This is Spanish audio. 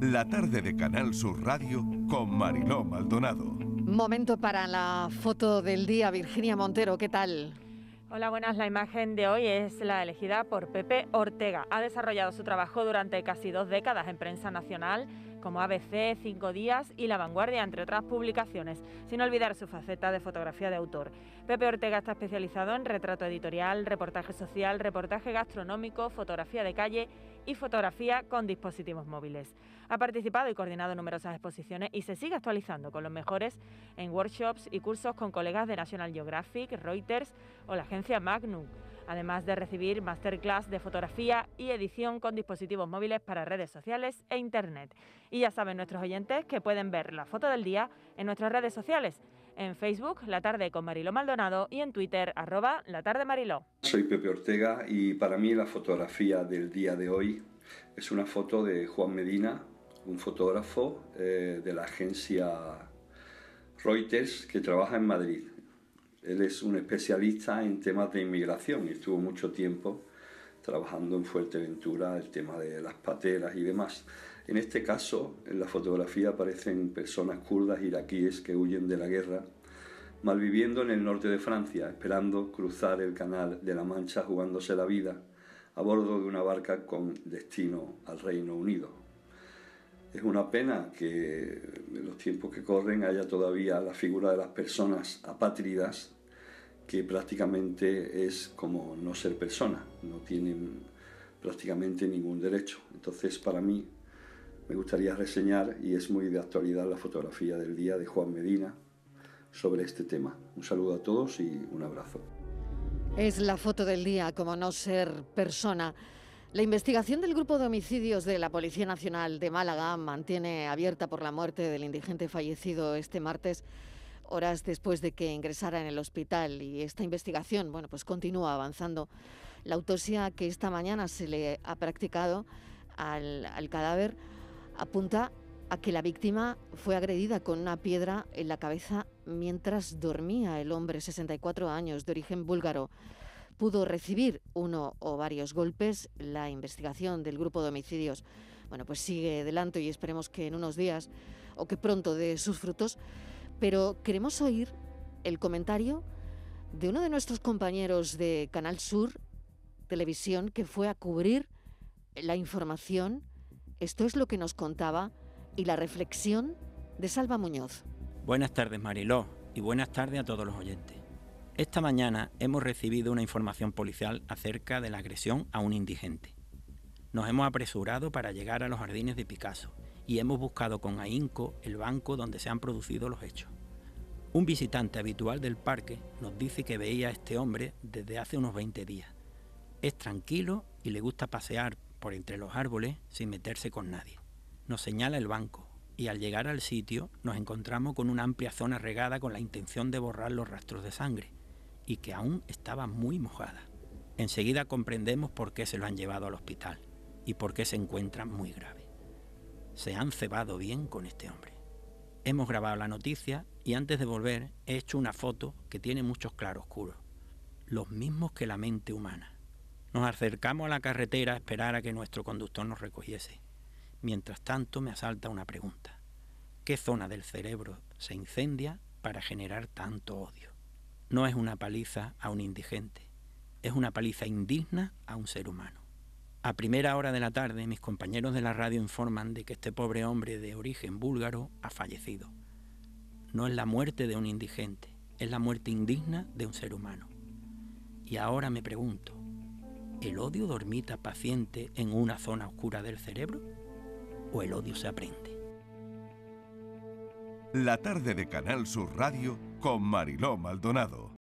La tarde de Canal Sur Radio con Mariló Maldonado. Momento para la foto del día, Virginia Montero, ¿qué tal? Hola, buenas. La imagen de hoy es la elegida por Pepe Ortega. Ha desarrollado su trabajo durante casi dos décadas en prensa nacional como ABC, Cinco Días y La Vanguardia, entre otras publicaciones, sin olvidar su faceta de fotografía de autor. Pepe Ortega está especializado en retrato editorial, reportaje social, reportaje gastronómico, fotografía de calle y fotografía con dispositivos móviles. Ha participado y coordinado numerosas exposiciones y se sigue actualizando con los mejores en workshops y cursos con colegas de National Geographic, Reuters o la agencia Magnum además de recibir masterclass de fotografía y edición con dispositivos móviles para redes sociales e Internet. Y ya saben nuestros oyentes que pueden ver la foto del día en nuestras redes sociales, en Facebook La Tarde con Mariló Maldonado y en Twitter arroba La Tarde Mariló. Soy Pepe Ortega y para mí la fotografía del día de hoy es una foto de Juan Medina, un fotógrafo eh, de la agencia Reuters que trabaja en Madrid. Él es un especialista en temas de inmigración y estuvo mucho tiempo trabajando en Fuerteventura el tema de las pateras y demás. En este caso, en la fotografía aparecen personas kurdas iraquíes que huyen de la guerra, malviviendo en el norte de Francia, esperando cruzar el canal de la Mancha jugándose la vida a bordo de una barca con destino al Reino Unido. Es una pena que en los tiempos que corren haya todavía la figura de las personas apátridas, que prácticamente es como no ser persona, no tienen prácticamente ningún derecho. Entonces, para mí, me gustaría reseñar, y es muy de actualidad, la fotografía del día de Juan Medina sobre este tema. Un saludo a todos y un abrazo. Es la foto del día, como no ser persona. La investigación del grupo de homicidios de la Policía Nacional de Málaga mantiene abierta por la muerte del indigente fallecido este martes, horas después de que ingresara en el hospital. Y esta investigación, bueno, pues continúa avanzando. La autopsia que esta mañana se le ha practicado al, al cadáver apunta a que la víctima fue agredida con una piedra en la cabeza mientras dormía el hombre, 64 años, de origen búlgaro pudo recibir uno o varios golpes. La investigación del grupo de homicidios, bueno, pues sigue adelante y esperemos que en unos días o que pronto dé sus frutos. Pero queremos oír el comentario de uno de nuestros compañeros de Canal Sur Televisión que fue a cubrir la información. Esto es lo que nos contaba y la reflexión de Salva Muñoz. Buenas tardes, Mariló, y buenas tardes a todos los oyentes. Esta mañana hemos recibido una información policial acerca de la agresión a un indigente. Nos hemos apresurado para llegar a los jardines de Picasso y hemos buscado con ahínco el banco donde se han producido los hechos. Un visitante habitual del parque nos dice que veía a este hombre desde hace unos 20 días. Es tranquilo y le gusta pasear por entre los árboles sin meterse con nadie. Nos señala el banco y al llegar al sitio nos encontramos con una amplia zona regada con la intención de borrar los rastros de sangre y que aún estaba muy mojada. Enseguida comprendemos por qué se lo han llevado al hospital y por qué se encuentra muy grave. Se han cebado bien con este hombre. Hemos grabado la noticia y antes de volver he hecho una foto que tiene muchos claroscuros, los mismos que la mente humana. Nos acercamos a la carretera a esperar a que nuestro conductor nos recogiese. Mientras tanto me asalta una pregunta. ¿Qué zona del cerebro se incendia para generar tanto odio? no es una paliza a un indigente, es una paliza indigna a un ser humano. A primera hora de la tarde mis compañeros de la radio informan de que este pobre hombre de origen búlgaro ha fallecido. No es la muerte de un indigente, es la muerte indigna de un ser humano. Y ahora me pregunto, ¿el odio dormita paciente en una zona oscura del cerebro? ¿O el odio se aprende? La tarde de Canal Sur Radio con Mariló Maldonado.